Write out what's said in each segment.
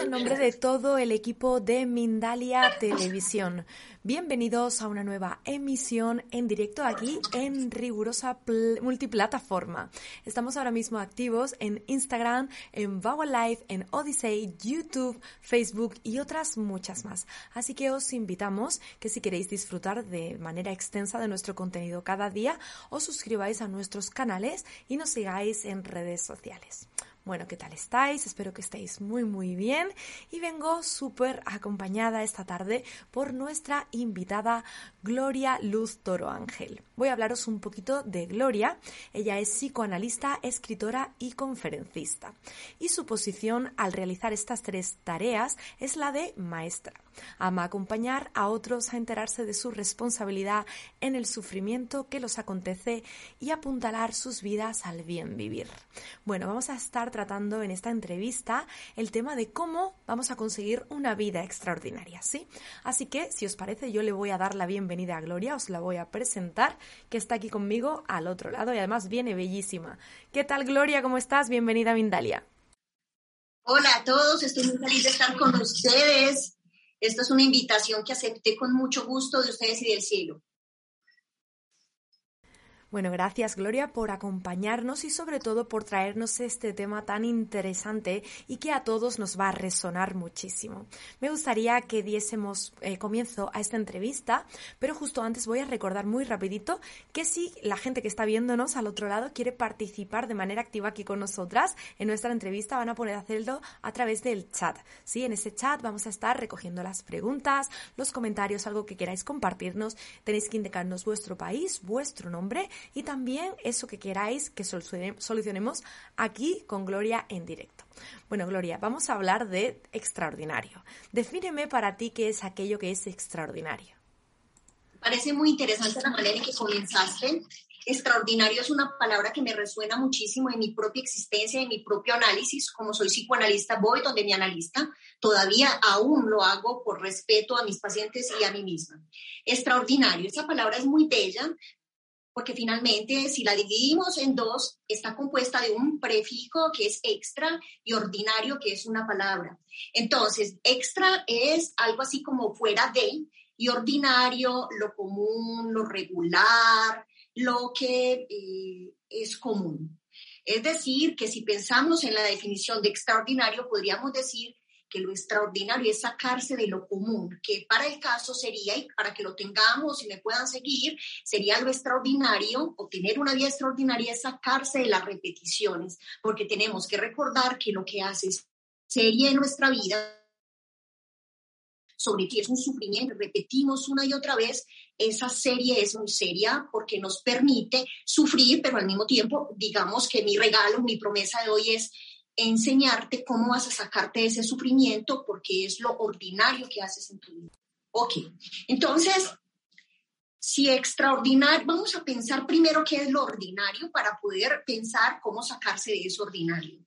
En nombre de todo el equipo de Mindalia Televisión. Bienvenidos a una nueva emisión en directo aquí en rigurosa multiplataforma. Estamos ahora mismo activos en Instagram, en Vow Live, en Odyssey, YouTube, Facebook y otras muchas más. Así que os invitamos que si queréis disfrutar de manera extensa de nuestro contenido cada día, os suscribáis a nuestros canales y nos sigáis en redes sociales. Bueno, ¿qué tal estáis? Espero que estéis muy muy bien y vengo súper acompañada esta tarde por nuestra invitada Gloria Luz Toro Ángel. Voy a hablaros un poquito de Gloria. Ella es psicoanalista, escritora y conferencista. Y su posición al realizar estas tres tareas es la de maestra. Ama acompañar a otros a enterarse de su responsabilidad en el sufrimiento que los acontece y apuntalar sus vidas al bien vivir. Bueno, vamos a estar tratando en esta entrevista el tema de cómo vamos a conseguir una vida extraordinaria, ¿sí? Así que, si os parece, yo le voy a dar la bienvenida a Gloria, os la voy a presentar, que está aquí conmigo al otro lado y además viene bellísima. ¿Qué tal, Gloria? ¿Cómo estás? Bienvenida Mindalia. Hola a todos, estoy muy feliz de estar con ustedes. Esta es una invitación que acepté con mucho gusto de ustedes y del cielo. Bueno, gracias Gloria por acompañarnos y sobre todo por traernos este tema tan interesante y que a todos nos va a resonar muchísimo. Me gustaría que diésemos eh, comienzo a esta entrevista, pero justo antes voy a recordar muy rapidito que si la gente que está viéndonos al otro lado quiere participar de manera activa aquí con nosotras en nuestra entrevista, van a poder hacerlo a través del chat. Sí, en ese chat vamos a estar recogiendo las preguntas, los comentarios, algo que queráis compartirnos. Tenéis que indicarnos vuestro país, vuestro nombre y también eso que queráis que solucionemos aquí con Gloria en directo. Bueno, Gloria, vamos a hablar de extraordinario. Defíneme para ti qué es aquello que es extraordinario. Parece muy interesante la manera en que comenzaste. Extraordinario es una palabra que me resuena muchísimo en mi propia existencia, en mi propio análisis. Como soy psicoanalista, voy donde mi analista. Todavía aún lo hago por respeto a mis pacientes y a mí misma. Extraordinario, esa palabra es muy bella, porque finalmente si la dividimos en dos, está compuesta de un prefijo que es extra y ordinario que es una palabra. Entonces, extra es algo así como fuera de y ordinario, lo común, lo regular, lo que eh, es común. Es decir, que si pensamos en la definición de extraordinario, podríamos decir que lo extraordinario es sacarse de lo común, que para el caso sería, y para que lo tengamos y me puedan seguir, sería lo extraordinario, o tener una vida extraordinaria es sacarse de las repeticiones, porque tenemos que recordar que lo que hace serie en nuestra vida. Sobre ti es un sufrimiento, repetimos una y otra vez, esa serie es muy seria porque nos permite sufrir, pero al mismo tiempo, digamos que mi regalo, mi promesa de hoy es enseñarte cómo vas a sacarte de ese sufrimiento porque es lo ordinario que haces en tu vida. Ok, entonces, si extraordinario, vamos a pensar primero qué es lo ordinario para poder pensar cómo sacarse de eso ordinario.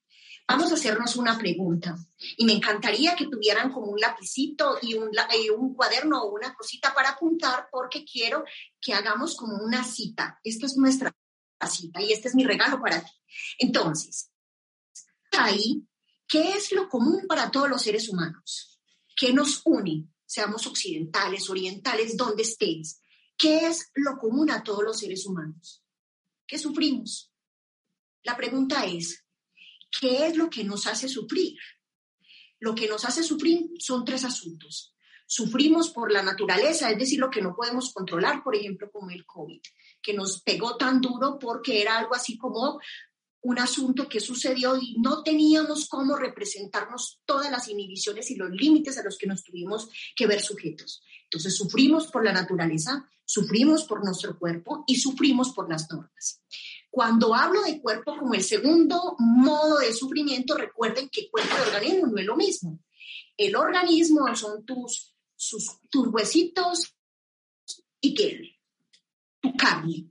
Vamos a hacernos una pregunta y me encantaría que tuvieran como un lapicito y un, y un cuaderno o una cosita para apuntar porque quiero que hagamos como una cita. Esta es nuestra cita y este es mi regalo para ti. Entonces, ahí, ¿qué es lo común para todos los seres humanos? ¿Qué nos une? Seamos occidentales, orientales, donde estés. ¿Qué es lo común a todos los seres humanos? ¿Qué sufrimos? La pregunta es, ¿qué es lo que nos hace sufrir? Lo que nos hace sufrir son tres asuntos. Sufrimos por la naturaleza, es decir, lo que no podemos controlar, por ejemplo, como el COVID, que nos pegó tan duro porque era algo así como un asunto que sucedió y no teníamos cómo representarnos todas las inhibiciones y los límites a los que nos tuvimos que ver sujetos. Entonces sufrimos por la naturaleza, sufrimos por nuestro cuerpo y sufrimos por las normas. Cuando hablo de cuerpo como el segundo modo de sufrimiento, recuerden que cuerpo y organismo no es lo mismo. El organismo son tus, tus huesitos y qué, tu carne.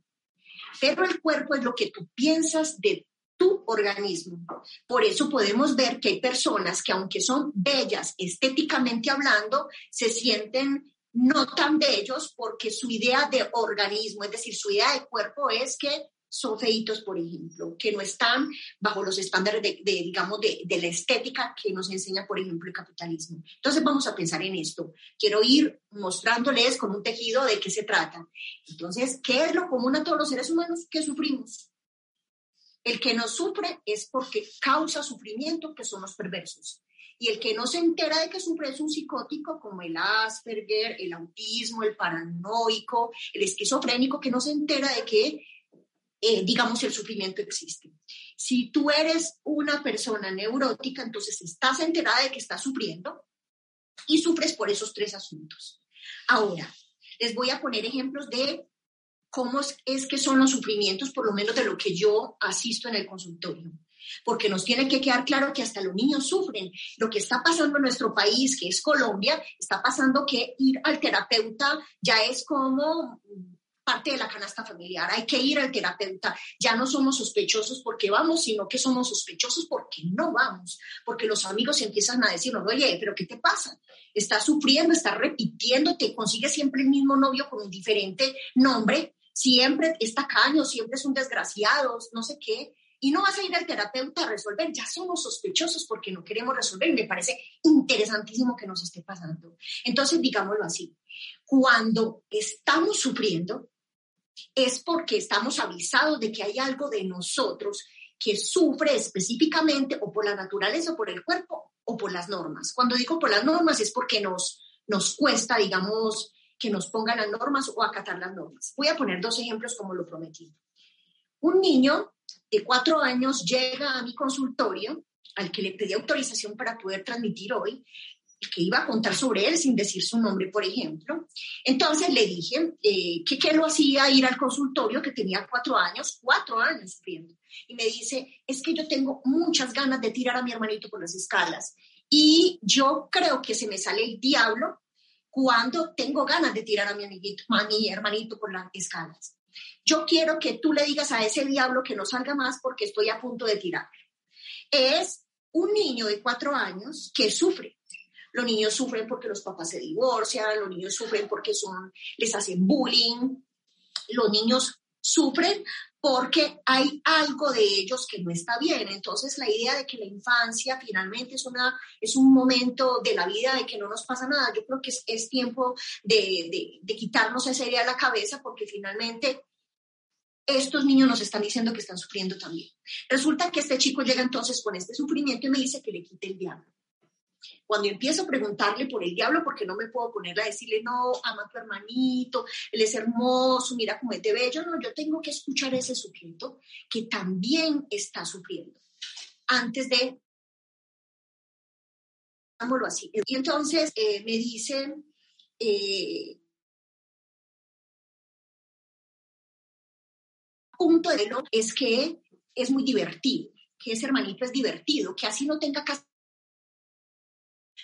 Pero el cuerpo es lo que tú piensas de tu organismo. Por eso podemos ver que hay personas que aunque son bellas estéticamente hablando, se sienten no tan bellos porque su idea de organismo, es decir, su idea de cuerpo es que son feitos, por ejemplo, que no están bajo los estándares de, digamos, de, la estética que nos enseña, por ejemplo, el capitalismo. Entonces vamos a pensar en esto. Quiero ir mostrándoles con un tejido de qué se trata. Entonces, ¿qué es lo común a todos los seres humanos? Que sufrimos. El que no sufre es porque causa sufrimiento, que son los perversos. Y el que no se entera de que sufre es un psicótico como el Asperger, el autismo, el paranoico, el esquizofrénico, que no se entera de que eh, digamos, el sufrimiento existe. Si tú eres una persona neurótica, entonces estás enterada de que estás sufriendo y sufres por esos tres asuntos. Ahora, les voy a poner ejemplos de cómo es, que son los sufrimientos, por lo menos de lo que yo asisto en el consultorio porque nos tiene que quedar claro que hasta los niños sufren. Lo que está pasando en nuestro país, que es Colombia, está pasando que ir al terapeuta ya es como parte de la canasta familiar. Hay que ir al terapeuta. Ya no somos sospechosos porque vamos, sino que somos sospechosos porque no vamos. Porque los amigos empiezan a decirnos, oye, pero ¿qué te pasa? Estás sufriendo, estás repitiendo, te consigues siempre el mismo novio con un diferente nombre, siempre está caño, siempre es un desgraciado, no sé qué. Y no vas a ir al terapeuta a resolver, ya somos sospechosos porque no queremos resolver y me parece interesantísimo que nos esté pasando. Entonces, digámoslo así, cuando estamos sufriendo, es porque estamos avisados de que hay algo de nosotros que sufre específicamente o por la naturaleza o por el cuerpo o por las normas. Cuando digo por las normas es porque nos, nos cuesta, digamos, que nos pongan las normas o acatar las normas. Voy a poner dos ejemplos como lo prometí. Un niño de cuatro años llega a mi consultorio, al que le pedí autorización para poder transmitir hoy, que iba a contar sobre él sin decir su nombre, por ejemplo. Entonces le dije eh, que qué lo hacía ir al consultorio, que tenía cuatro años, cuatro años sufriendo. Y me dice, es que yo tengo muchas ganas de tirar a mi hermanito por las escalas. Y yo creo que se me sale el diablo cuando tengo ganas de tirar a mi, amiguito, a mi hermanito por las escalas. Yo quiero que tú le digas a ese diablo que no salga más porque estoy a punto de tirar. Es un niño de cuatro años que sufre los niños sufren porque los papás se divorcian, los niños sufren porque son, les hacen bullying, los niños sufren porque hay algo de ellos que no está bien. Entonces, la idea de que la infancia finalmente es, una, es un momento de la vida de que no nos pasa nada, yo creo que es, es tiempo de, de, de, quitarnos esa idea de la cabeza porque finalmente estos niños nos están diciendo que están sufriendo también. Resulta que este chico llega entonces con este sufrimiento y me dice que le quite el diablo. Cuando empiezo a preguntarle por el diablo, porque no me puedo poner a decirle, no, ama a tu hermanito, él es hermoso, mira cómo es de bello, no, yo tengo que escuchar ese sujeto que también está sufriendo antes de así. Y entonces eh, me dicen, eh, punto de lo es que es muy divertido, que ese hermanito es divertido, que así no tenga casa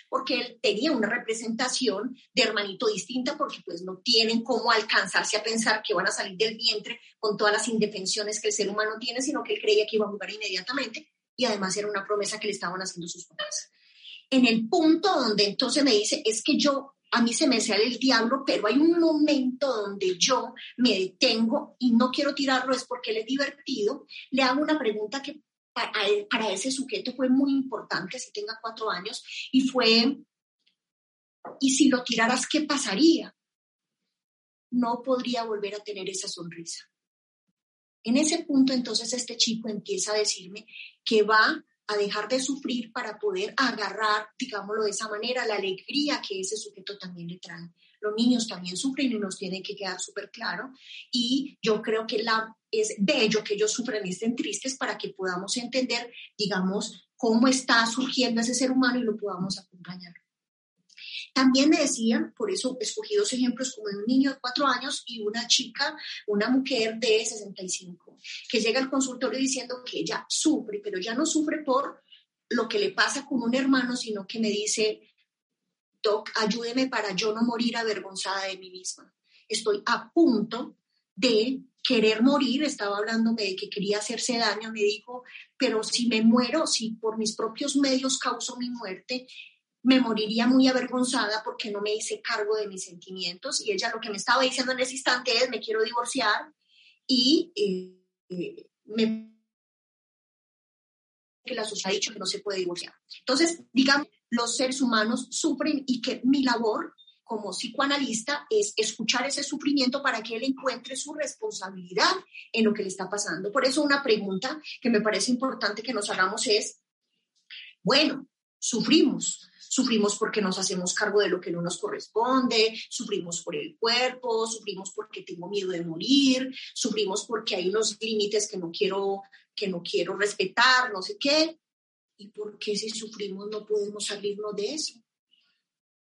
porque él tenía una representación de hermanito distinta, porque pues no tienen cómo alcanzarse a pensar que van a salir del vientre con todas las indefensiones que el ser humano tiene, sino que él creía que iba a jugar inmediatamente y además era una promesa que le estaban haciendo sus papás. En el punto donde entonces me dice, es que yo, a mí se me sale el diablo, pero hay un momento donde yo me detengo y no quiero tirarlo, es porque él es divertido, le hago una pregunta que para, ese sujeto fue muy importante, si tenga cuatro años, y fue, ¿y si lo tiraras, qué pasaría? No podría volver a tener esa sonrisa. En ese punto, entonces, este chico empieza a decirme que va a dejar de sufrir para poder agarrar, digámoslo de esa manera, la alegría que ese sujeto también le trae. Los niños también sufren y nos tiene que quedar súper claro. Y yo creo que la, es bello que ellos sufran y estén tristes para que podamos entender, digamos, cómo está surgiendo ese ser humano y lo podamos acompañar. También me decían, por eso escogí dos ejemplos como de un niño de cuatro años y una chica, una mujer de 65, que llega al consultorio diciendo que ella sufre, pero ya no sufre por lo que le pasa con un hermano, sino que me dice, Ayúdeme para yo no morir avergonzada de mí misma. Estoy a punto de querer morir, estaba hablándome de que quería hacerse daño, me dijo, pero si me muero, si por mis propios medios causo mi muerte, me moriría muy avergonzada porque no me hice cargo de mis sentimientos. Y ella lo que me estaba diciendo en ese instante es, me quiero divorciar y eh, me que la sociedad ha dicho que no se puede divorciar. Entonces, digamos, los seres humanos sufren y que mi labor como psicoanalista es escuchar ese sufrimiento para que él encuentre su responsabilidad en lo que le está pasando. Por eso una pregunta que me parece importante que nos hagamos es, bueno, sufrimos, sufrimos porque nos hacemos cargo de lo que no nos corresponde, sufrimos por el cuerpo, sufrimos porque tengo miedo de morir, sufrimos porque hay unos límites que no quiero que no quiero respetar, no sé qué. ¿Y por qué si sufrimos no podemos salirnos de eso?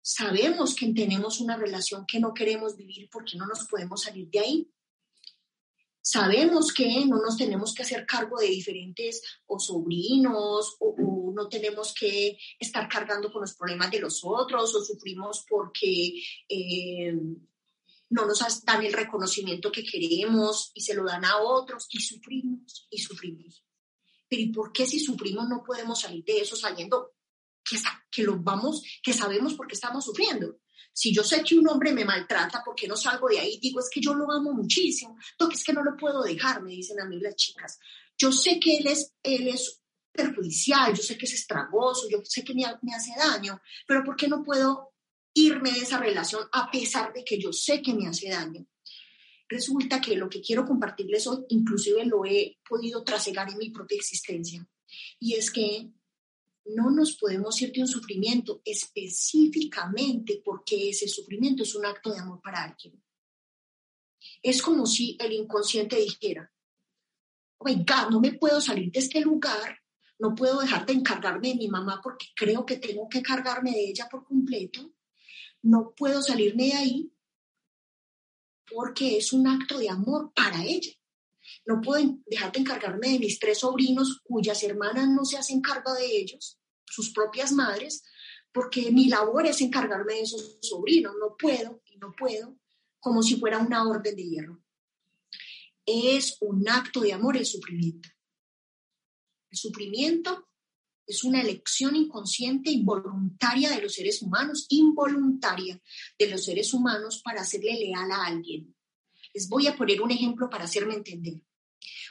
Sabemos que tenemos una relación que no queremos vivir porque no nos podemos salir de ahí. Sabemos que no nos tenemos que hacer cargo de diferentes o sobrinos o, no tenemos que estar cargando con los problemas de los otros o sufrimos porque eh, no nos dan el reconocimiento que queremos y se lo dan a otros y sufrimos y sufrimos. Pero ¿y por qué si sufrimos no podemos salir de eso sabiendo que, que lo vamos, que sabemos por qué estamos sufriendo. Si yo sé que un hombre me maltrata, ¿por qué no salgo de ahí? Digo, es que yo lo amo muchísimo. Toque, es que no lo puedo dejar, me dicen a mí las chicas. Yo sé que él es, él es perjudicial, yo sé que es estragoso, yo sé que me, me hace daño, pero ¿por qué no puedo irme de esa relación a pesar de que yo sé que me hace daño? Resulta que lo que quiero compartirles hoy, inclusive lo he podido trasegar en mi propia existencia, y es que no nos podemos ir de un sufrimiento específicamente porque ese sufrimiento es un acto de amor para alguien. Es como si el inconsciente dijera, oiga, no me puedo salir de este lugar, no puedo dejar de encargarme de mi mamá porque creo que tengo que cargarme de ella por completo, no puedo salirme de ahí porque es un acto de amor para ella. No puedo dejar de encargarme de mis tres sobrinos cuyas hermanas no se hacen cargo de ellos, sus propias madres, porque mi labor es encargarme de esos sobrinos. No puedo y no puedo, como si fuera una orden de hierro. Es un acto de amor el sufrimiento. El sufrimiento es una elección inconsciente, involuntaria de los seres humanos, involuntaria de los seres humanos para hacerle leal a alguien. Les voy a poner un ejemplo para hacerme entender.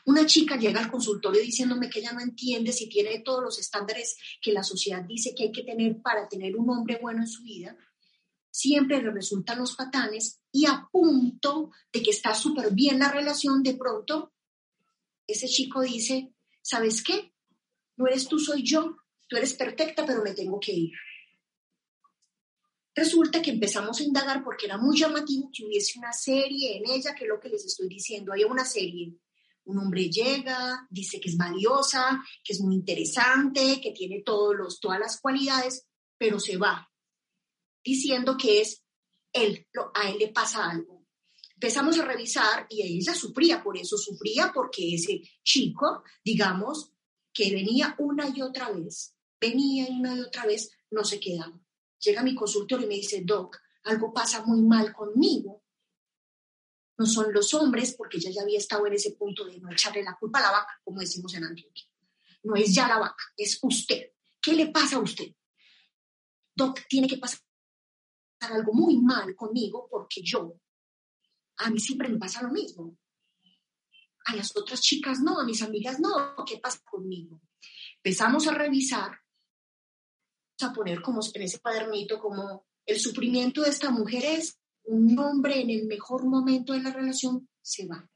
Una chica llega al consultorio diciéndome que ella no entiende si tiene todos los estándares que la sociedad dice que hay que tener para tener un hombre bueno en su vida. Siempre le resultan los patanes y a punto de que está súper bien la relación, de pronto ese chico dice, ¿sabes qué? No eres tú, soy yo. Tú eres perfecta, pero me tengo que ir. Resulta que empezamos a indagar porque era muy llamativo que hubiese una serie en ella, que es lo que les estoy diciendo. Había una serie un hombre llega, dice que es valiosa, que es muy interesante, que tiene todos los, todas las cualidades, pero se va diciendo que es él, a él le pasa algo. Empezamos a revisar y ella sufría por eso, sufría porque ese chico, digamos, que venía una y otra vez, venía una y otra vez, no se quedaba. Llega mi consultorio y me dice, Doc, algo pasa muy mal conmigo no son los hombres, porque ella ya había estado en ese punto de no echarle la culpa a la vaca, como decimos en Antioquia. No es ya la vaca, es usted. ¿Qué le pasa a usted? Doc, tiene que pasar algo muy mal conmigo porque yo, a mí siempre me pasa lo mismo. A las otras chicas no, a mis amigas no. ¿Qué pasa conmigo? Empezamos a revisar, a poner como en ese cuadernito como el sufrimiento de esta mujer es un hombre en el mejor momento de la relación se va.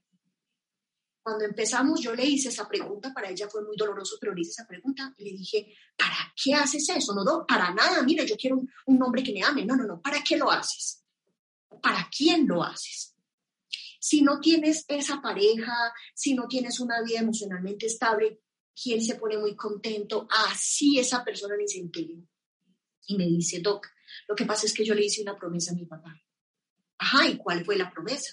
Cuando empezamos, yo le hice esa pregunta, para ella fue muy doloroso, pero le hice esa pregunta y le dije, ¿para qué haces eso? No, no para nada, mira, yo quiero un, hombre que me ame. No, no, no, ¿para qué lo haces? ¿para quién lo haces? Si no tienes esa pareja, si no tienes una vida emocionalmente estable, ¿quién se pone muy contento? Así esa persona ni se entere. Y me dice, Doc, lo que pasa es que yo le hice una promesa a mi papá. Ajá, ¿y cuál fue la promesa?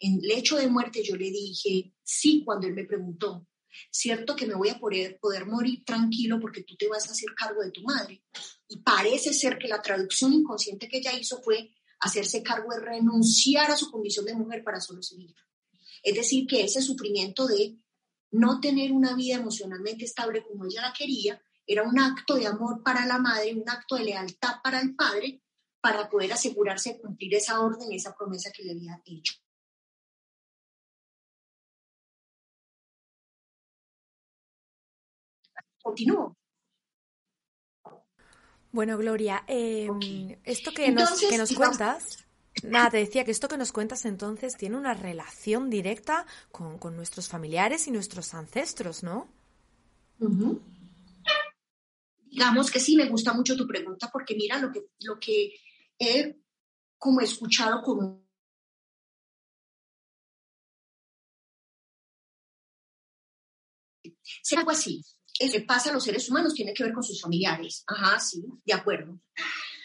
En el hecho de muerte yo le dije, sí, cuando él me preguntó, cierto que me voy a poder, poder morir tranquilo porque tú te vas a hacer cargo de tu madre. Y parece ser que la traducción inconsciente que ella hizo fue hacerse cargo de renunciar a su condición de mujer para solo ser hija. Es decir, que ese sufrimiento de no tener una vida emocionalmente estable como ella la quería, era un acto de amor para la madre, un acto de lealtad para el padre, para poder asegurarse de cumplir esa orden, esa promesa que le había hecho. Continúo. Bueno, Gloria, em, esto que nos, que nos cuentas, nada, te decía que esto que nos cuentas entonces tiene una relación directa con, nuestros familiares y nuestros ancestros, ¿no? Digamos que sí, me gusta mucho tu pregunta porque mira lo que, lo que he como escuchado como ser algo así que pasa a los seres humanos tiene que ver con sus familiares. Ajá, sí, de acuerdo.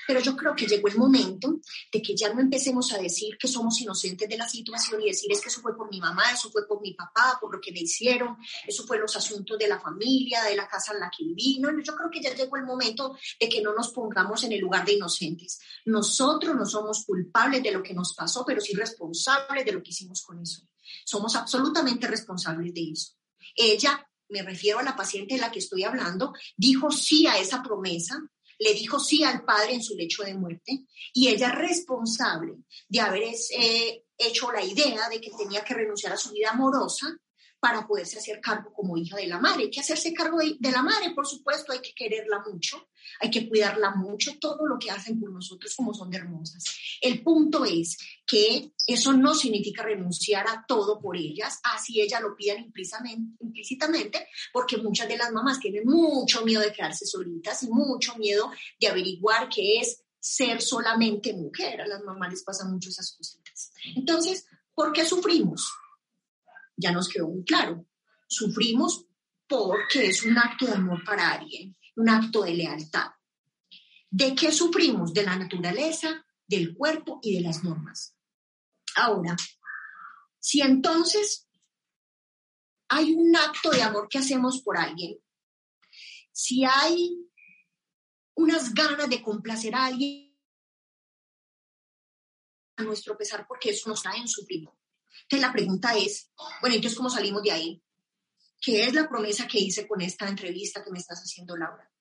Pero yo creo que llegó el momento de que ya no empecemos a decir que somos inocentes de la situación y decir es que eso fue por mi mamá, eso fue por mi papá, por lo que me hicieron, eso fue los asuntos de la familia, de la casa en la que viví. No, yo creo que ya llegó el momento de que no nos pongamos en el lugar de inocentes. Nosotros no somos culpables de lo que nos pasó, pero sí responsables de lo que hicimos con eso. Somos absolutamente responsables de eso. Ella me refiero a la paciente de la que estoy hablando, dijo sí a esa promesa, le dijo sí al padre en su lecho de muerte y ella es responsable de haber eh, hecho la idea de que tenía que renunciar a su vida amorosa para poderse hacer cargo como hija de la madre. Hay que hacerse cargo de, la madre, por supuesto, hay que quererla mucho, hay que cuidarla mucho, todo lo que hacen por nosotros como son de hermosas. El punto es que eso no significa renunciar a todo por ellas, así ellas lo pidan implícitamente, porque muchas de las mamás tienen mucho miedo de quedarse solitas y mucho miedo de averiguar qué es ser solamente mujer. A las mamás les pasan mucho esas cositas. Entonces, ¿por qué sufrimos? Ya nos quedó muy claro. Sufrimos porque es un acto de amor para alguien, un acto de lealtad. ¿De qué sufrimos? De la naturaleza, del cuerpo y de las normas. Ahora, si entonces hay un acto de amor que hacemos por alguien, si hay unas ganas de complacer a alguien a nuestro pesar porque eso nos trae en sufrimiento, entonces la pregunta es, bueno, entonces ¿cómo salimos de ahí? ¿Qué es la promesa que hice con esta entrevista que me estás haciendo, Laura?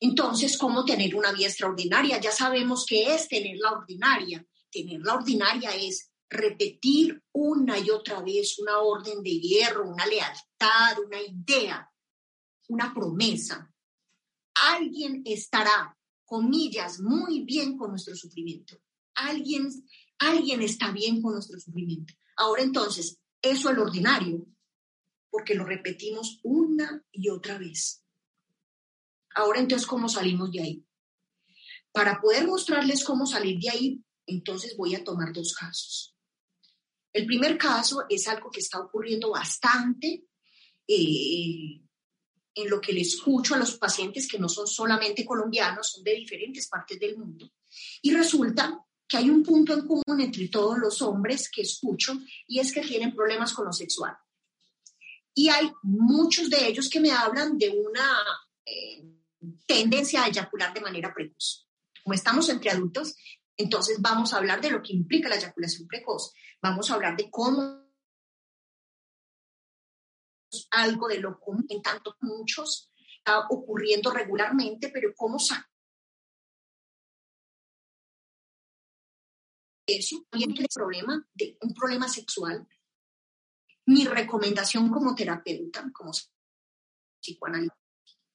Entonces, ¿cómo tener una vida extraordinaria? Ya sabemos qué es tener la ordinaria. Tener la ordinaria es repetir una y otra vez una orden de hierro, una lealtad, una idea, una promesa. Alguien estará, comillas, muy bien con nuestro sufrimiento. Alguien, alguien está bien con nuestro sufrimiento. Ahora entonces, eso es lo ordinario, porque lo repetimos una y otra vez. Ahora entonces, ¿cómo salimos de ahí? Para poder mostrarles cómo salir de ahí, entonces voy a tomar dos casos. El primer caso es algo que está ocurriendo bastante eh, en lo que le escucho a los pacientes que no son solamente colombianos, son de diferentes partes del mundo. Y resulta que hay un punto en común entre todos los hombres que escucho y es que tienen problemas con lo sexual. Y hay muchos de ellos que me hablan de una eh, tendencia a eyacular de manera precoz. Como estamos entre adultos, entonces vamos a hablar de lo que implica la eyaculación precoz. Vamos a hablar de cómo algo de lo común en tanto muchos está ocurriendo regularmente, pero cómo sacar eso, tiene un problema, de, un problema sexual, mi recomendación como terapeuta, como psicoanalista,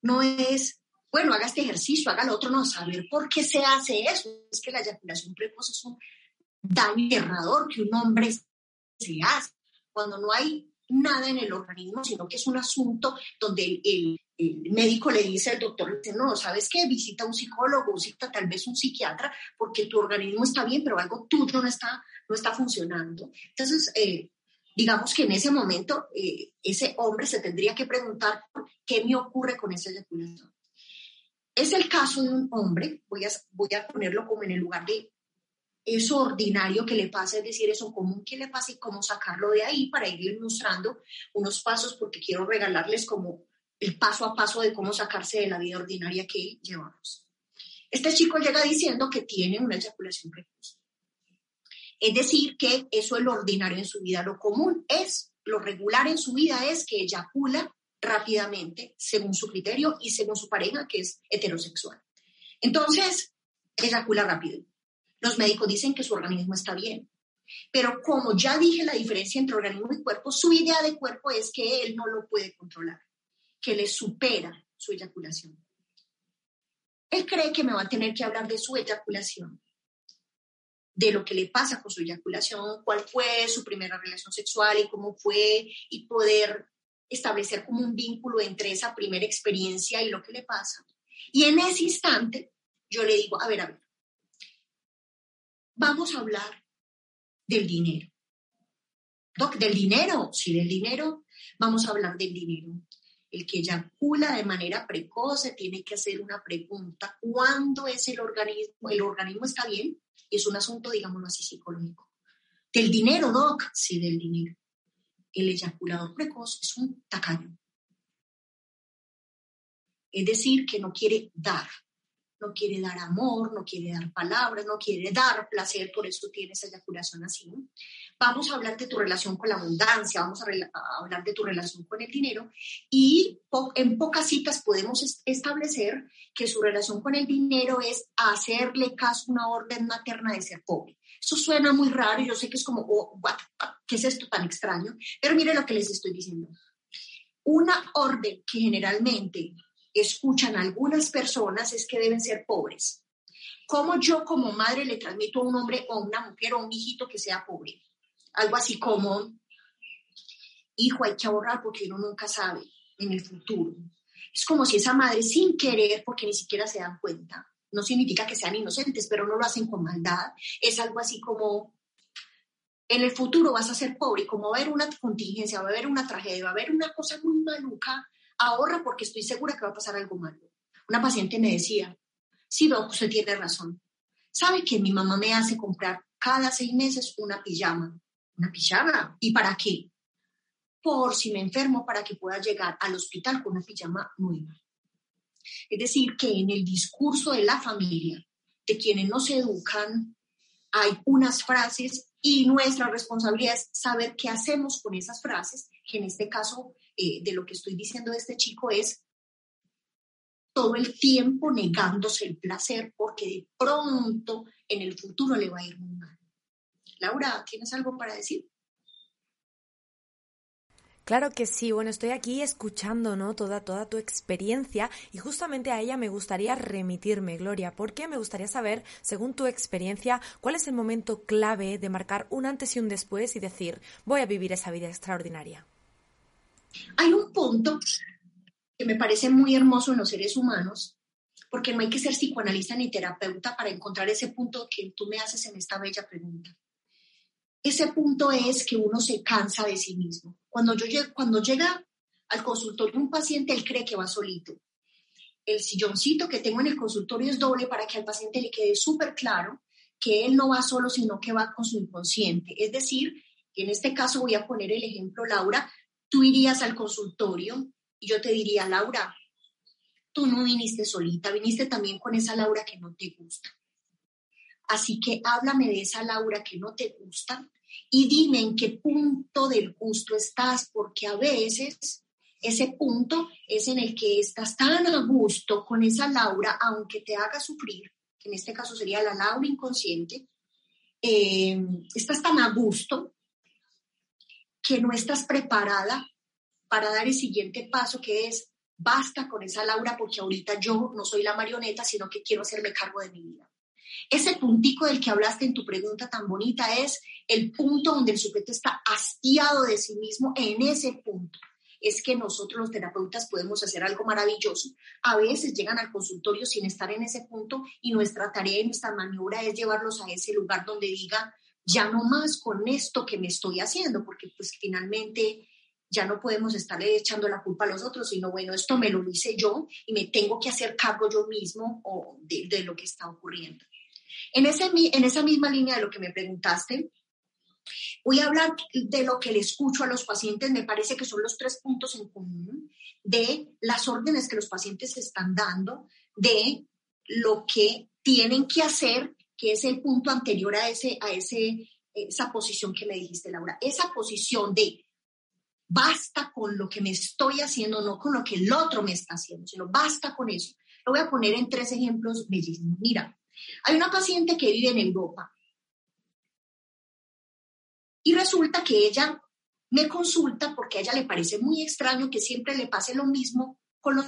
no es, bueno, haga este ejercicio, haga lo otro, no, saber por qué se hace eso. Es que la eyaculación precoz es un daño errador que un hombre se hace cuando no hay nada en el organismo, sino que es un asunto donde el, el médico le dice al doctor, dice, no, ¿sabes qué? Visita a un psicólogo, visita tal vez un psiquiatra, porque tu organismo está bien, pero algo tuyo no está, no está funcionando. Entonces, eh, digamos que en ese momento eh, ese hombre se tendría que preguntar, ¿qué me ocurre con esa eyaculación? Es el caso de un hombre, voy a, voy a ponerlo como en el lugar de eso ordinario que le pasa, es decir, eso común que le pasa y cómo sacarlo de ahí para irles mostrando unos pasos, porque quiero regalarles como el paso a paso de cómo sacarse de la vida ordinaria que llevamos. Este chico llega diciendo que tiene una eyaculación precoz. Es decir, que eso es lo ordinario en su vida. Lo común es, lo regular en su vida es que eyacula rápidamente, según su criterio y según su pareja, que es heterosexual. Entonces, eyacula rápido. Los médicos dicen que su organismo está bien. Pero como ya dije la diferencia entre organismo y cuerpo, su idea de cuerpo es que él no lo puede controlar que le supera su eyaculación. Él cree que me va a tener que hablar de su eyaculación, de lo que le pasa con su eyaculación, cuál fue su primera relación sexual y cómo fue, y poder establecer como un vínculo entre esa primera experiencia y lo que le pasa. Y en ese instante yo le digo, a ver, a ver, vamos a hablar del dinero. Doc, ¿del dinero? Sí, del dinero. Vamos a hablar del dinero el que eyacula de manera precoz tiene que hacer una pregunta, ¿cuándo es el organismo? ¿El organismo está bien? Es un asunto, digámoslo así, psicológico. Del dinero, Doc, sí, del dinero. El eyaculador precoz es un tacaño. Es decir, que no quiere dar, no quiere dar amor, no quiere dar palabras, no quiere dar placer, por eso tiene esa eyaculación así. Vamos a hablar de tu relación con la abundancia, vamos a, hablar de tu relación con el dinero y en pocas citas podemos establecer que su relación con el dinero es hacerle caso a una orden materna de ser pobre. Eso suena muy raro yo sé que es como, oh, ¿qué es esto tan extraño? Pero mire lo que les estoy diciendo. Una orden que generalmente escuchan algunas personas es que deben ser pobres. ¿Cómo yo como madre le transmito a un hombre o a una mujer o a un hijito que sea pobre? Algo así como, hijo, hay que ahorrar porque uno nunca sabe en el futuro. Es como si esa madre sin querer, porque ni siquiera se dan cuenta, no significa que sean inocentes, pero no lo hacen con maldad. Es algo así como, en el futuro vas a ser pobre y como va a haber una contingencia, va a haber una tragedia, va a haber una cosa muy maluca, ahorra porque estoy segura que va a pasar algo malo. Una paciente me decía, sí, doc, usted tiene razón. ¿Sabe que mi mamá me hace comprar cada seis meses una pijama? ¿Una pijama? ¿Y para qué? Por si me enfermo, para que pueda llegar al hospital con una pijama nueva. Es decir, que en el discurso de la familia, de quienes nos educan, hay unas frases y nuestra responsabilidad es saber qué hacemos con esas frases, que en este caso eh, de lo que estoy diciendo de este chico es todo el tiempo negándose el placer porque de pronto en el futuro le va a ir muy mal. Laura, ¿tienes algo para decir? Claro que sí, bueno, estoy aquí escuchando, ¿no? Toda, toda tu experiencia y justamente a ella me gustaría remitirme, Gloria, porque me gustaría saber, según tu experiencia, cuál es el momento clave de marcar un antes y un después y decir, voy a vivir esa vida extraordinaria. Hay un punto que me parece muy hermoso en los seres humanos, porque no hay que ser psicoanalista ni terapeuta para encontrar ese punto que tú me haces en esta bella pregunta. Ese punto es que uno se cansa de sí mismo. Cuando, yo, cuando llega al consultorio un paciente, él cree que va solito. El silloncito que tengo en el consultorio es doble para que al paciente le quede súper claro que él no va solo, sino que va con su inconsciente. Es decir, en este caso voy a poner el ejemplo, Laura, tú irías al consultorio y yo te diría, Laura, tú no viniste solita, viniste también con esa Laura que no te gusta. Así que háblame de esa Laura que no te gusta y dime en qué punto del gusto estás, porque a veces ese punto es en el que estás tan a gusto con esa Laura, aunque te haga sufrir, que en este caso sería la Laura inconsciente, eh, estás tan a gusto que no estás preparada para dar el siguiente paso, que es basta con esa Laura porque ahorita yo no soy la marioneta, sino que quiero hacerme cargo de mi vida. Ese puntico del que hablaste en tu pregunta tan bonita es el punto donde el sujeto está hastiado de sí mismo, en ese punto. es que nosotros los terapeutas podemos hacer algo maravilloso. A veces llegan al consultorio sin estar en ese punto y nuestra tarea y nuestra maniobra es llevarlos a ese lugar donde diga, ya no más con esto que me estoy haciendo, porque pues finalmente ya no podemos estarle echando la culpa a los otros, sino bueno, esto me lo hice yo y me tengo que hacer cargo yo mismo o de, lo que está ocurriendo. En, ese, en esa misma línea de lo que me preguntaste, voy a hablar de lo que le escucho a los pacientes, me parece que son los tres puntos en común de las órdenes que los pacientes están dando, de lo que tienen que hacer, que es el punto anterior a, ese, a ese, esa posición que me dijiste, Laura, esa posición de basta con lo que me estoy haciendo, no con lo que el otro me está haciendo, sino basta con eso. Lo voy a poner en tres ejemplos bellísimos. Mira, hay una paciente que vive en Europa y resulta que ella me consulta porque a ella le parece muy extraño que siempre le pase lo mismo con los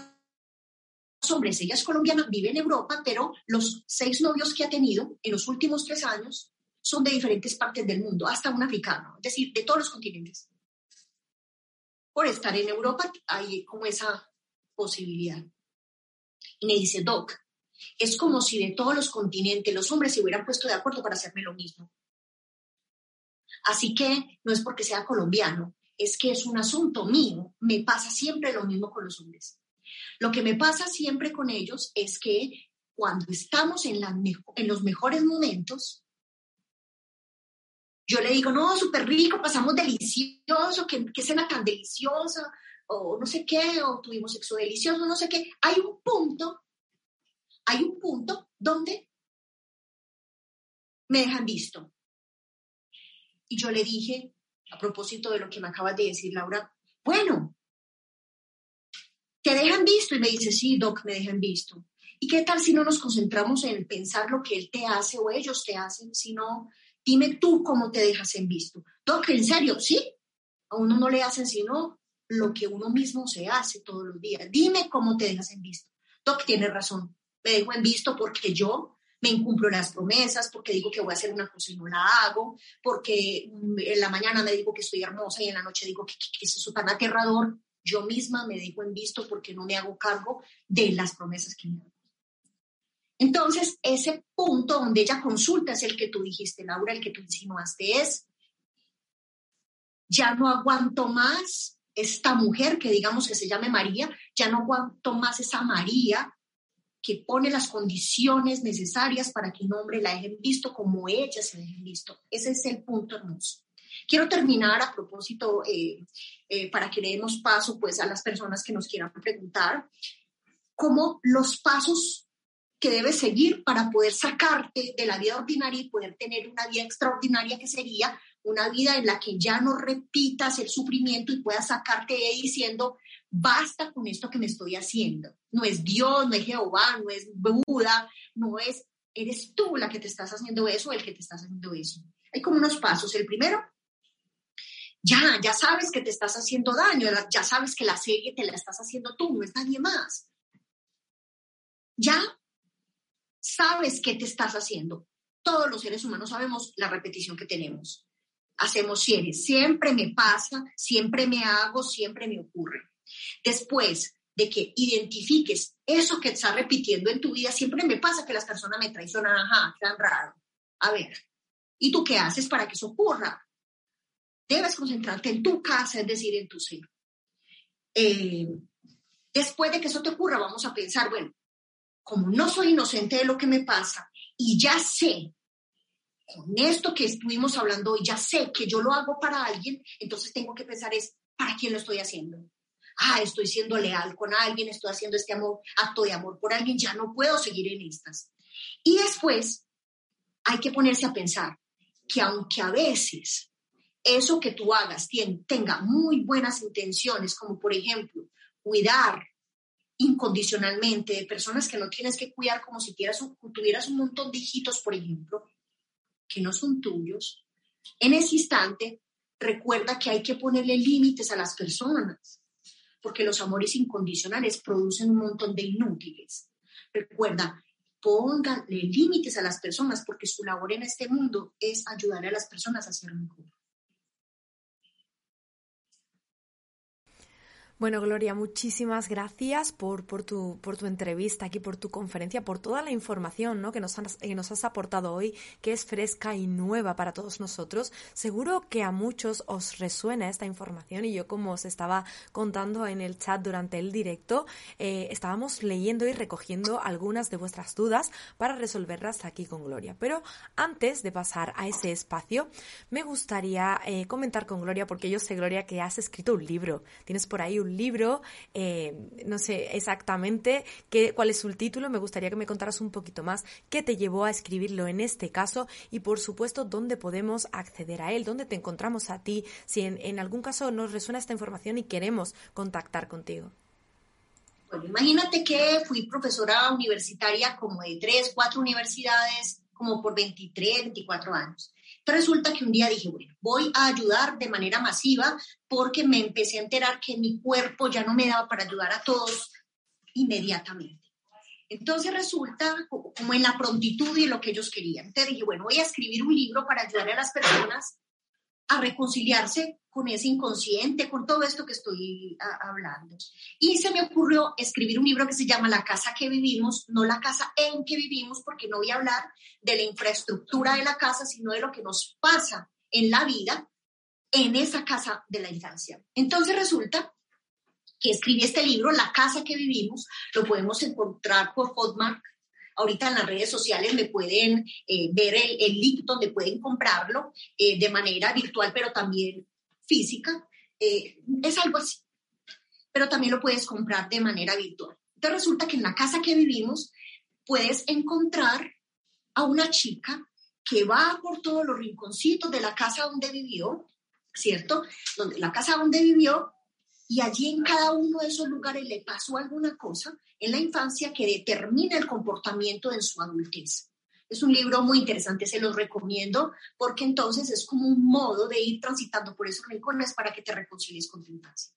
hombres. Ella es colombiana, vive en Europa, pero los seis novios que ha tenido en los últimos tres años son de diferentes partes del mundo, hasta un africano, es decir, de todos los continentes por estar en Europa hay como esa posibilidad. Y me dice, Doc, es como si de todos los continentes los hombres se hubieran puesto de acuerdo para hacerme lo mismo. Así que no es porque sea colombiano, es que es un asunto mío. Me pasa siempre lo mismo con los hombres. Lo que me pasa siempre con ellos es que cuando estamos en, los mejores momentos, yo le digo, no, súper rico, pasamos delicioso, ¿qué, qué cena tan deliciosa, o no sé qué, o tuvimos sexo delicioso, no sé qué. Hay un punto, hay un punto donde me dejan visto. Y yo le dije, a propósito de lo que me acabas de decir, Laura, bueno, te dejan visto. Y me dice, sí, Doc, me dejan visto. ¿Y qué tal si no nos concentramos en pensar lo que él te hace o ellos te hacen, sino Dime tú cómo te dejas en visto. Doc, en serio, sí. A uno no le hacen sino lo que uno mismo se hace todos los días. Dime cómo te dejas en visto. Doc, tiene razón. Me dejo en visto porque yo me incumplo las promesas, porque digo que voy a hacer una cosa y no la hago, porque en la mañana me digo que estoy hermosa y en la noche digo que, que, es eso tan aterrador. Yo misma me dejo en visto porque no me hago cargo de las promesas que me hago. Entonces, ese punto donde ella consulta es el que tú dijiste, Laura, el que tú insinuaste es, ya no aguanto más esta mujer que digamos que se llame María, ya no aguanto más esa María que pone las condiciones necesarias para que un hombre la deje visto como ella se deje visto. Ese es el punto hermoso. Quiero terminar a propósito, eh, eh, para que le demos paso pues, a las personas que nos quieran preguntar, cómo los pasos que debes seguir para poder sacarte de la vida ordinaria y poder tener una vida extraordinaria que sería una vida en la que ya no repitas el sufrimiento y puedas sacarte de ahí diciendo, basta con esto que me estoy haciendo. No es Dios, no es Jehová, no es Buda, no es, eres tú la que te estás haciendo eso, el que te estás haciendo eso. Hay como unos pasos. El primero, ya, ya sabes que te estás haciendo daño, ya sabes que la serie te la estás haciendo tú, no es nadie más. Ya sabes qué te estás haciendo. Todos los seres humanos sabemos la repetición que tenemos. Hacemos series. Siempre me pasa, siempre me hago, siempre me ocurre. Después de que identifiques eso que estás repitiendo en tu vida, siempre me pasa que las personas me traicionan. Ajá, tan raro. A ver, ¿y tú qué haces para que eso ocurra? Debes concentrarte en tu casa, es decir, en tu ser. Eh, después de que eso te ocurra, vamos a pensar, bueno, como no soy inocente de lo que me pasa y ya sé, con esto que estuvimos hablando hoy, ya sé que yo lo hago para alguien, entonces tengo que pensar es, ¿para quién lo estoy haciendo? Ah, estoy siendo leal con alguien, estoy haciendo este amor, acto de amor por alguien, ya no puedo seguir en estas. Y después hay que ponerse a pensar que aunque a veces eso que tú hagas tenga muy buenas intenciones, como por ejemplo cuidar incondicionalmente, de personas que no tienes que cuidar como si tuvieras un, tuvieras un montón de hijitos, por ejemplo, que no son tuyos, en ese instante recuerda que hay que ponerle límites a las personas, porque los amores incondicionales producen un montón de inútiles. Recuerda, pónganle límites a las personas, porque su labor en este mundo es ayudar a las personas a ser mejor. Bueno, Gloria, muchísimas gracias por, por, tu, por tu entrevista aquí, por tu conferencia, por toda la información ¿no? que, nos has, que nos has aportado hoy, que es fresca y nueva para todos nosotros. Seguro que a muchos os resuena esta información y yo, como os estaba contando en el chat durante el directo, eh, estábamos leyendo y recogiendo algunas de vuestras dudas para resolverlas aquí con Gloria. Pero antes de pasar a ese espacio, me gustaría eh, comentar con Gloria, porque yo sé, Gloria, que has escrito un libro. Tienes por ahí un libro, eh, no sé exactamente qué, cuál es su título, me gustaría que me contaras un poquito más qué te llevó a escribirlo en este caso y por supuesto dónde podemos acceder a él, dónde te encontramos a ti, si en, algún caso nos resuena esta información y queremos contactar contigo. Bueno, imagínate que fui profesora universitaria como de tres, cuatro universidades, como por 23, 24 años resulta que un día dije, bueno, voy a ayudar de manera masiva porque me empecé a enterar que mi cuerpo ya no me daba para ayudar a todos inmediatamente. Entonces resulta como en la prontitud y en lo que ellos querían. Entonces dije, bueno, voy a escribir un libro para ayudar a las personas a reconciliarse con ese inconsciente, con todo esto que estoy hablando. Y se me ocurrió escribir un libro que se llama La casa que vivimos, no la casa en que vivimos, porque no voy a hablar de la infraestructura de la casa, sino de lo que nos pasa en la vida en esa casa de la infancia. Entonces resulta que escribí este libro, La casa que vivimos, lo podemos encontrar por Hotmart Ahorita en las redes sociales me pueden eh, ver el, link donde pueden comprarlo eh, de manera virtual, pero también física. Eh, es algo así. Pero también lo puedes comprar de manera virtual. Entonces resulta que en la casa que vivimos puedes encontrar a una chica que va por todos los rinconcitos de la casa donde vivió, ¿cierto? Donde, la casa donde vivió, y allí en cada uno de esos lugares le pasó alguna cosa en la infancia que determina el comportamiento en su adultez. Es un libro muy interesante, se los recomiendo porque entonces es como un modo de ir transitando por esos rincones para que te reconcilies con tu infancia.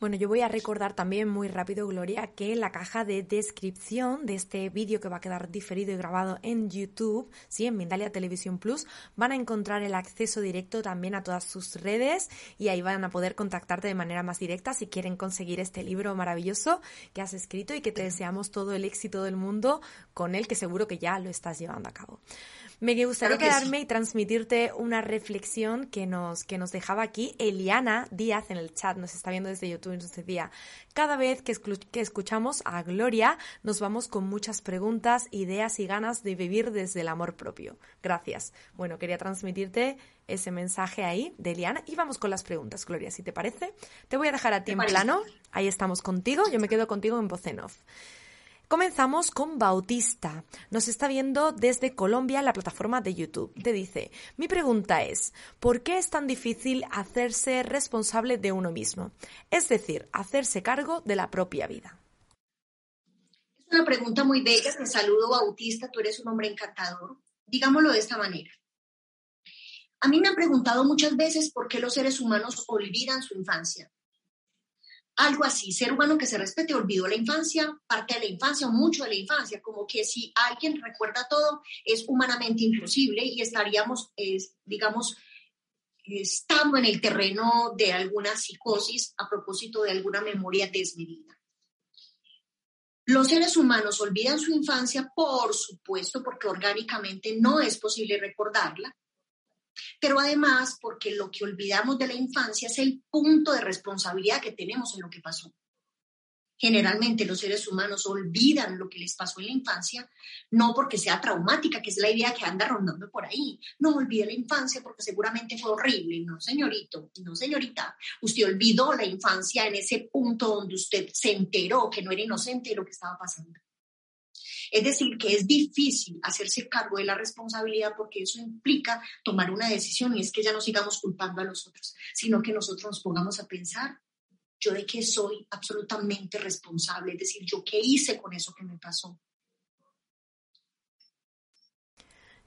Bueno, yo voy a recordar también muy rápido, Gloria, que en la caja de descripción de este vídeo que va a quedar diferido y grabado en YouTube, sí, en Mindalia Televisión Plus, van a encontrar el acceso directo también a todas sus redes y ahí van a poder contactarte de manera más directa si quieren conseguir este libro maravilloso que has escrito y que te deseamos todo el éxito del mundo con él, que seguro que ya lo estás llevando a cabo. Me gustaría quedarme y transmitirte una reflexión que nos, que nos dejaba aquí Eliana Díaz en el chat, nos está viendo desde YouTube y nos decía, cada vez que, que escuchamos a Gloria nos vamos con muchas preguntas, ideas y ganas de vivir desde el amor propio. Gracias. Bueno, quería transmitirte ese mensaje ahí de Eliana y vamos con las preguntas, Gloria, si te parece. Te voy a dejar a ti en plano, ahí estamos contigo, yo me quedo contigo en voz en off. Comenzamos con Bautista. Nos está viendo desde Colombia la plataforma de YouTube. Te dice, mi pregunta es, ¿por qué es tan difícil hacerse responsable de uno mismo? Es decir, hacerse cargo de la propia vida. Es una pregunta muy bella. Te saludo, Bautista. Tú eres un hombre encantador. Digámoslo de esta manera. A mí me han preguntado muchas veces por qué los seres humanos olvidan su infancia algo así, ser humano que se respete, olvidó la infancia, parte de la infancia mucho de la infancia, como que si alguien recuerda todo es humanamente imposible y estaríamos, digamos, estando en el terreno de alguna psicosis a propósito de alguna memoria desmedida. Los seres humanos olvidan su infancia, por supuesto, porque orgánicamente no es posible recordarla, pero además porque lo que olvidamos de la infancia es el punto de responsabilidad que tenemos en lo que pasó. Generalmente los seres humanos olvidan lo que les pasó en la infancia, no porque sea traumática, que es la idea que anda rondando por ahí. No olvide la infancia porque seguramente fue horrible. No, señorito, no, señorita. Usted olvidó la infancia en ese punto donde usted se enteró que no era inocente de lo que estaba pasando. Es decir, que es difícil hacerse cargo de la responsabilidad porque eso implica tomar una decisión y es que ya no sigamos culpando a los otros, sino que nosotros nos pongamos a pensar, yo de qué soy absolutamente responsable, es decir, yo qué hice con eso que me pasó.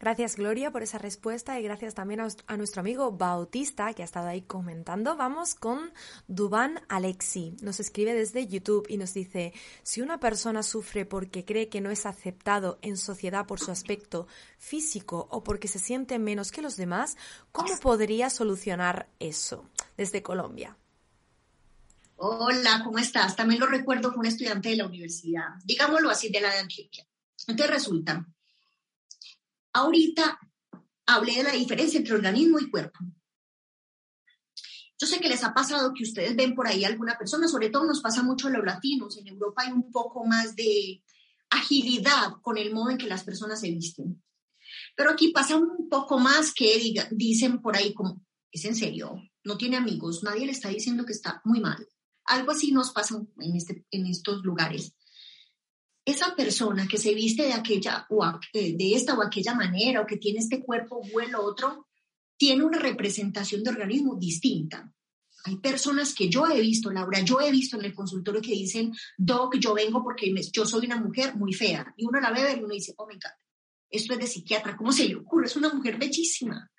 Gracias Gloria por esa respuesta y gracias también a, nuestro amigo Bautista que ha estado ahí comentando. Vamos con Duban Alexi. Nos escribe desde YouTube y nos dice, si una persona sufre porque cree que no es aceptado en sociedad por su aspecto físico o porque se siente menos que los demás, ¿cómo podría solucionar eso? desde Colombia. Hola, ¿cómo estás? También lo recuerdo, fue un estudiante de la universidad, digámoslo así, de la de Antioquia. Entonces resulta, ahorita hablé de la diferencia entre organismo y cuerpo. Yo sé que les ha pasado que ustedes ven por ahí alguna persona, sobre todo nos pasa mucho a los latinos, en Europa hay un poco más de agilidad con el modo en que las personas se visten. Pero aquí pasa un poco más que dicen por ahí como, ¿es en serio? No tiene amigos, nadie le está diciendo que está muy mal. Algo así nos pasa en, este, en estos lugares. Esa persona que se viste de aquella o eh, de esta o aquella manera o que tiene este cuerpo o el otro, tiene una representación de organismo distinta. Hay personas que yo he visto, Laura, yo he visto en el consultorio que dicen, Doc, yo vengo porque yo soy una mujer muy fea. Y uno la ve y uno dice, oh my God, esto es de psiquiatra, ¿cómo se le ocurre? Es una mujer bellísima.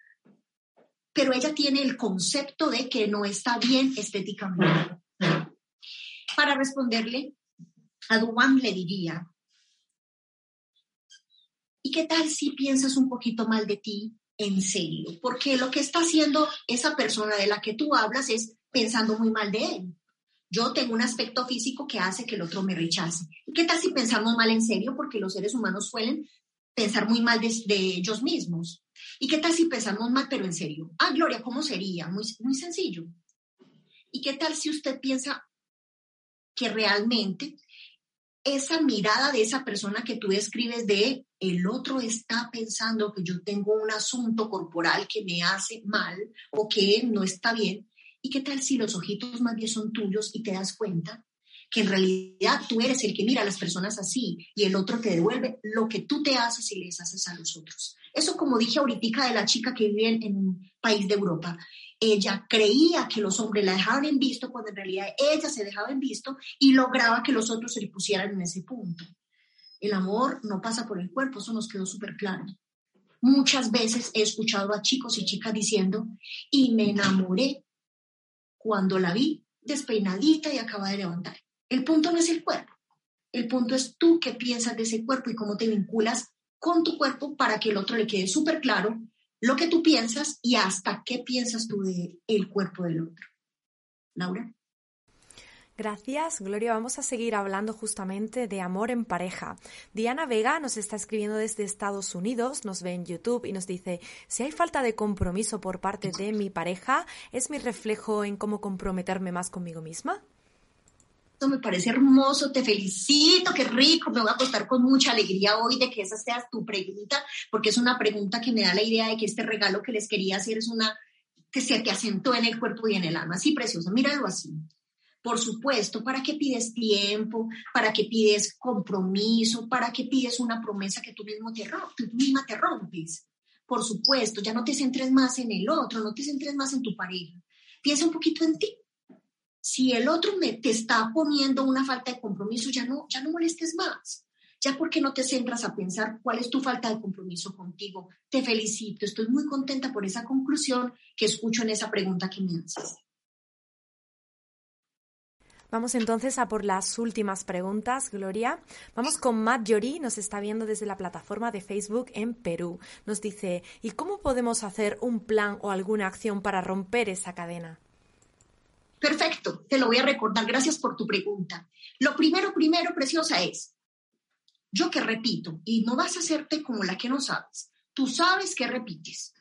Pero ella tiene el concepto de que no está bien estéticamente. Para responderle, a Duan le diría, ¿y qué tal si piensas un poquito mal de ti en serio, porque lo que está haciendo esa persona de la que tú hablas es pensando muy mal de él. Yo tengo un aspecto físico que hace que el otro me rechace. ¿Y qué tal si pensamos mal en serio? Porque los seres humanos suelen pensar muy mal de, ellos mismos. ¿Y qué tal si pensamos mal, pero en serio? Ah, Gloria, ¿cómo sería? Muy, muy sencillo. ¿Y qué tal si usted piensa que realmente esa mirada de esa persona que tú describes de el otro está pensando que yo tengo un asunto corporal que me hace mal o que no está bien. ¿Y qué tal si los ojitos más bien son tuyos y te das cuenta que en realidad tú eres el que mira a las personas así y el otro te devuelve lo que tú te haces y les haces a los otros? Eso como dije ahorita de la chica que vive en un país de Europa ella creía que los hombres la dejaban en visto cuando en realidad ella se dejaba en visto y lograba que los otros se le pusieran en ese punto. El amor no pasa por el cuerpo, eso nos quedó súper claro. Muchas veces he escuchado a chicos y chicas diciendo, y me enamoré cuando la vi despeinadita y acaba de levantar. El punto no es el cuerpo, el punto es tú qué piensas de ese cuerpo y cómo te vinculas con tu cuerpo para que el otro le quede súper claro lo que tú piensas y hasta qué piensas tú del el cuerpo del otro. Laura. Gracias, Gloria. Vamos a seguir hablando justamente de amor en pareja. Diana Vega nos está escribiendo desde Estados Unidos, nos ve en YouTube y nos dice, si hay falta de compromiso por parte de mi pareja, ¿es mi reflejo en cómo comprometerme más conmigo misma? Me parece hermoso, te felicito, qué rico, me voy a acostar con mucha alegría hoy de que esa sea tu pregunta, porque es una pregunta que me da la idea de que este regalo que les quería hacer es una que se te asentó en el cuerpo y en el alma, así precioso, míralo así. Por supuesto, ¿para qué pides tiempo? ¿Para qué pides compromiso? ¿Para qué pides una promesa que tú, mismo te, tú misma te rompes? Por supuesto, ya no te centres más en el otro, no te centres más en tu pareja. Piensa un poquito en ti si el otro me, te está poniendo una falta de compromiso, ya no, ya no molestes más. Ya porque no te centras a pensar cuál es tu falta de compromiso contigo. Te felicito, estoy muy contenta por esa conclusión que escucho en esa pregunta que me haces. Vamos entonces a por las últimas preguntas, Gloria. Vamos con Matt Yori, nos está viendo desde la plataforma de Facebook en Perú. Nos dice, ¿y cómo podemos hacer un plan o alguna acción para romper esa cadena? Perfecto, te lo voy a recordar. Gracias por tu pregunta. Lo primero, primero, preciosa, es, yo que repito, y no vas a hacerte como la que no sabes. Tú sabes que repites.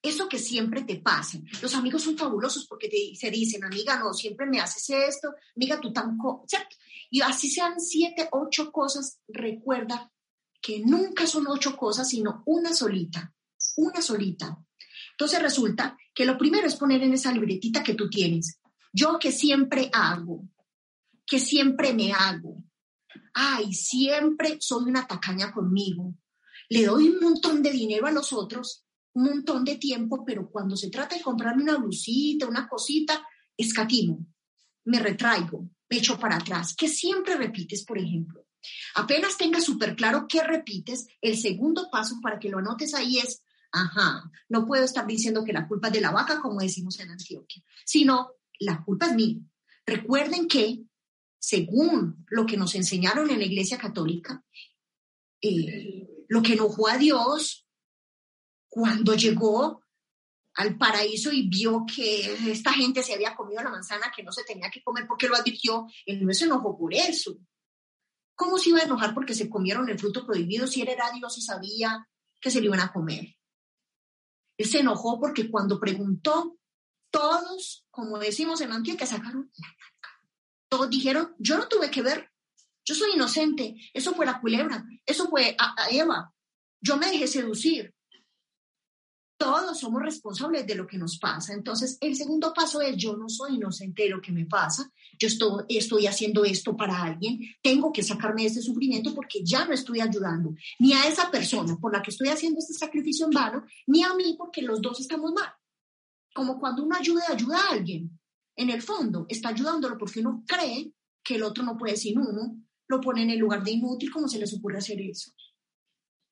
Eso que siempre te pasa. Los amigos son fabulosos porque te, se dicen, amiga, no, siempre me haces esto, amiga, tú tampoco. Y así sean siete, ocho cosas, recuerda que nunca son ocho cosas, sino una solita, una solita. Entonces resulta que lo primero es poner en esa libretita que tú tienes. Yo que siempre hago, que siempre me hago. Ay, siempre soy una tacaña conmigo. Le doy un montón de dinero a los otros, un montón de tiempo, pero cuando se trata de comprarme una blusita, una cosita, escatimo, me retraigo, me echo para atrás. Que siempre repites, por ejemplo. Apenas tengas súper claro qué repites, el segundo paso para que lo anotes ahí es Ajá, no puedo estar diciendo que la culpa es de la vaca, como decimos en Antioquia, sino la culpa es mía. Recuerden que, según lo que nos enseñaron en la Iglesia Católica, eh, lo que enojó a Dios cuando llegó al paraíso y vio que esta gente se había comido la manzana que no se tenía que comer porque lo advirtió, él no se enojó por eso. ¿Cómo se iba a enojar porque se comieron el fruto prohibido si él era Dios y sabía que se lo iban a comer? Él se enojó porque cuando preguntó, todos, como decimos en Antioquia, sacaron la Todos dijeron, yo no tuve que ver, yo soy inocente, eso fue la culebra, eso fue a Eva, yo me dejé seducir, todos somos responsables de lo que nos pasa. Entonces, el segundo paso es, yo no soy inocente de lo que me pasa, yo estoy, haciendo esto para alguien, tengo que sacarme de este sufrimiento porque ya no estoy ayudando ni a esa persona por la que estoy haciendo este sacrificio en vano, ni a mí porque los dos estamos mal. Como cuando uno ayuda, ayuda a alguien. En el fondo, está ayudándolo porque uno cree que el otro no puede sin uno, lo pone en el lugar de inútil, como se les ocurre hacer eso?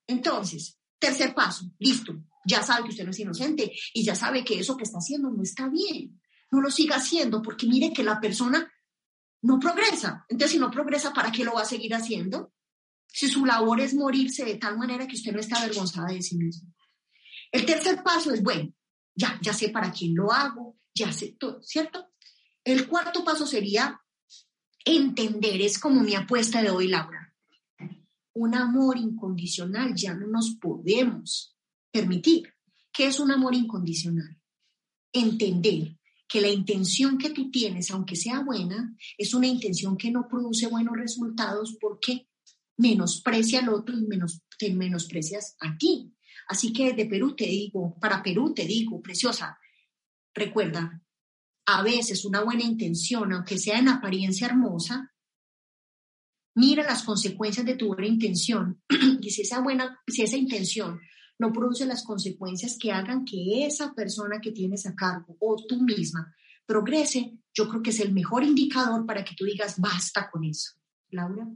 Entonces, tercer paso, listo, ya sabe que usted no es inocente y ya sabe que eso que está haciendo no está bien. No lo siga haciendo porque mire que la persona no progresa. Entonces, si no progresa, ¿para qué lo va a seguir haciendo? Si su labor es morirse de tal manera que usted no esté avergonzada de sí mismo. El tercer paso es, bueno, ya, ya sé para quién lo hago, ya sé todo, ¿cierto? El cuarto paso sería entender, es como mi apuesta de hoy, Laura. Un amor incondicional ya no nos podemos permitir. ¿Qué es un amor incondicional? Entender que la intención que tú tienes, aunque sea buena, es una intención que no produce buenos resultados porque menosprecia al otro y menos, te menosprecias a ti. Así que de Perú te digo, para Perú te digo, preciosa, recuerda, a veces una buena intención, aunque sea en apariencia hermosa, mira las consecuencias de tu buena intención y si esa buena, si esa intención no produce las consecuencias que hagan que esa persona que tienes a cargo o tú misma progrese, yo creo que es el mejor indicador para que tú digas basta con eso. Laura.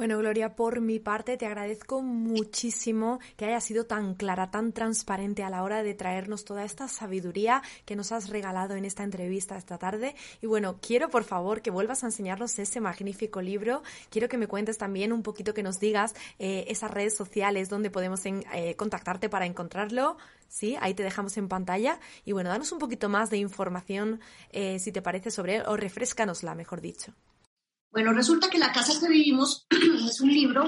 Bueno, Gloria, por mi parte te agradezco muchísimo que hayas sido tan clara, tan transparente a la hora de traernos toda esta sabiduría que nos has regalado en esta entrevista esta tarde. Y bueno, quiero por favor que vuelvas a enseñarnos ese magnífico libro. Quiero que me cuentes también un poquito, que nos digas eh, esas redes sociales donde podemos eh, contactarte para encontrarlo. Sí, ahí te dejamos en pantalla. Y bueno, danos un poquito más de información, eh, si te parece, sobre él, o refrescanosla, mejor dicho. Bueno, resulta que La casa que vivimos es un libro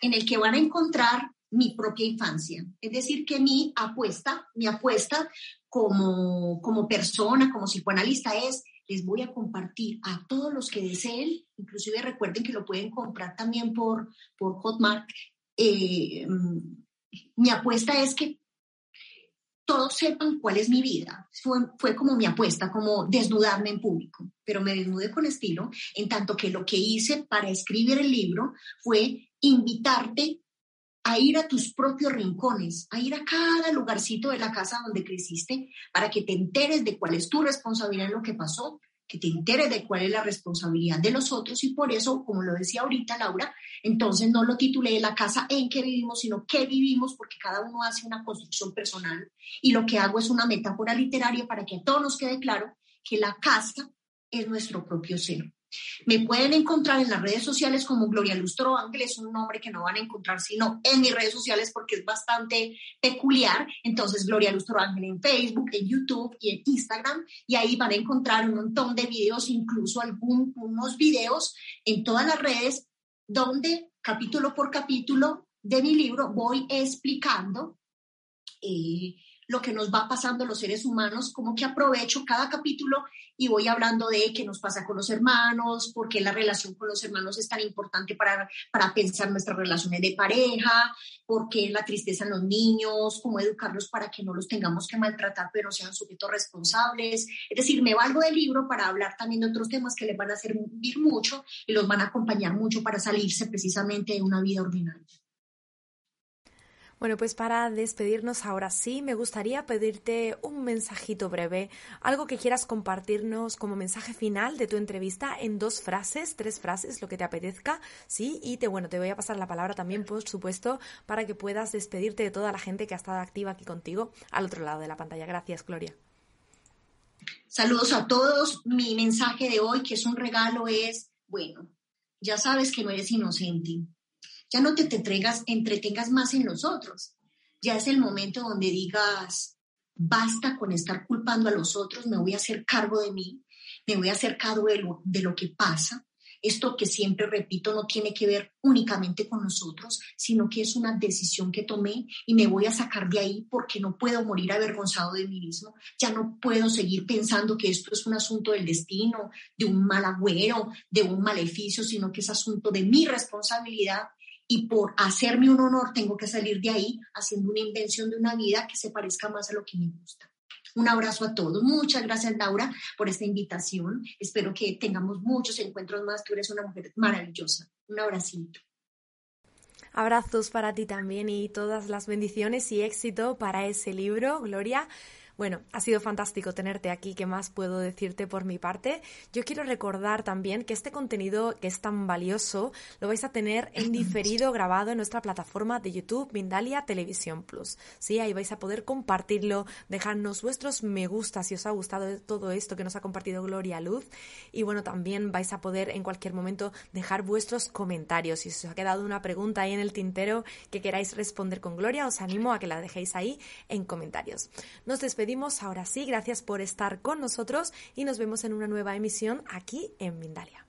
en el que van a encontrar mi propia infancia. Es decir, que mi apuesta, mi apuesta como, como persona, como psicoanalista es, les voy a compartir a todos los que deseen, inclusive recuerden que lo pueden comprar también por, por Hotmart. Eh, mm, mi apuesta es que todos sepan cuál es mi vida. Fue, como mi apuesta, como desnudarme en público, pero me desnudé con estilo, en tanto que lo que hice para escribir el libro fue invitarte a ir a tus propios rincones, a ir a cada lugarcito de la casa donde creciste, para que te enteres de cuál es tu responsabilidad en lo que pasó, que te enteres de cuál es la responsabilidad de los otros y por eso, como lo decía ahorita Laura, entonces no lo titulé La casa en que vivimos, sino que vivimos porque cada uno hace una construcción personal y lo que hago es una metáfora literaria para que a todos nos quede claro que la casa es nuestro propio ser. Me pueden encontrar en las redes sociales como Gloria Lustro Ángel, es un nombre que no van a encontrar sino en mis redes sociales porque es bastante peculiar. Entonces, Gloria Lustro Ángel en Facebook, en YouTube y en Instagram. Y ahí van a encontrar un montón de videos, incluso algunos videos en todas las redes donde capítulo por capítulo de mi libro voy explicando eh, lo que nos va pasando los seres humanos, como que aprovecho cada capítulo y voy hablando de qué nos pasa con los hermanos, por qué la relación con los hermanos es tan importante para, para pensar nuestras relaciones de pareja, por qué la tristeza en los niños, cómo educarlos para que no los tengamos que maltratar, pero sean sujetos responsables. Es decir, me valgo del libro para hablar también de otros temas que les van a servir mucho y los van a acompañar mucho para salirse precisamente de una vida ordinaria. Bueno, pues para despedirnos ahora sí, me gustaría pedirte un mensajito breve, algo que quieras compartirnos como mensaje final de tu entrevista en dos frases, tres frases, lo que te apetezca, sí, y te bueno, te voy a pasar la palabra también, por supuesto, para que puedas despedirte de toda la gente que ha estado activa aquí contigo al otro lado de la pantalla. Gracias, Gloria. Saludos a todos. Mi mensaje de hoy, que es un regalo, es, bueno, ya sabes que no eres inocente ya no te, entregas, entretengas más en los otros. Ya es el momento donde digas, basta con estar culpando a los otros, me voy a hacer cargo de mí, me voy a hacer cargo de lo, de lo que pasa. Esto que siempre repito no tiene que ver únicamente con nosotros, sino que es una decisión que tomé y me voy a sacar de ahí porque no puedo morir avergonzado de mí mismo. Ya no puedo seguir pensando que esto es un asunto del destino, de un mal agüero, de un maleficio, sino que es asunto de mi responsabilidad y por hacerme un honor tengo que salir de ahí haciendo una invención de una vida que se parezca más a lo que me gusta. Un abrazo a todos. Muchas gracias, Laura, por esta invitación. Espero que tengamos muchos encuentros más. Tú eres una mujer maravillosa. Un abracito. Abrazos para ti también y todas las bendiciones y éxito para ese libro, Gloria. Bueno, ha sido fantástico tenerte aquí. ¿Qué más puedo decirte por mi parte? Yo quiero recordar también que este contenido que es tan valioso lo vais a tener en diferido grabado en nuestra plataforma de YouTube Mindalia Televisión Plus. Sí, ahí vais a poder compartirlo, dejarnos vuestros me gusta si os ha gustado todo esto que nos ha compartido Gloria Luz. Y bueno, también vais a poder en cualquier momento dejar vuestros comentarios. Si os ha quedado una pregunta ahí en el tintero que queráis responder con Gloria, os animo a que la dejéis ahí en comentarios. Nos despedimos despedimos ahora sí. Gracias por estar con nosotros y nos vemos en una nueva emisión aquí en Mindalia.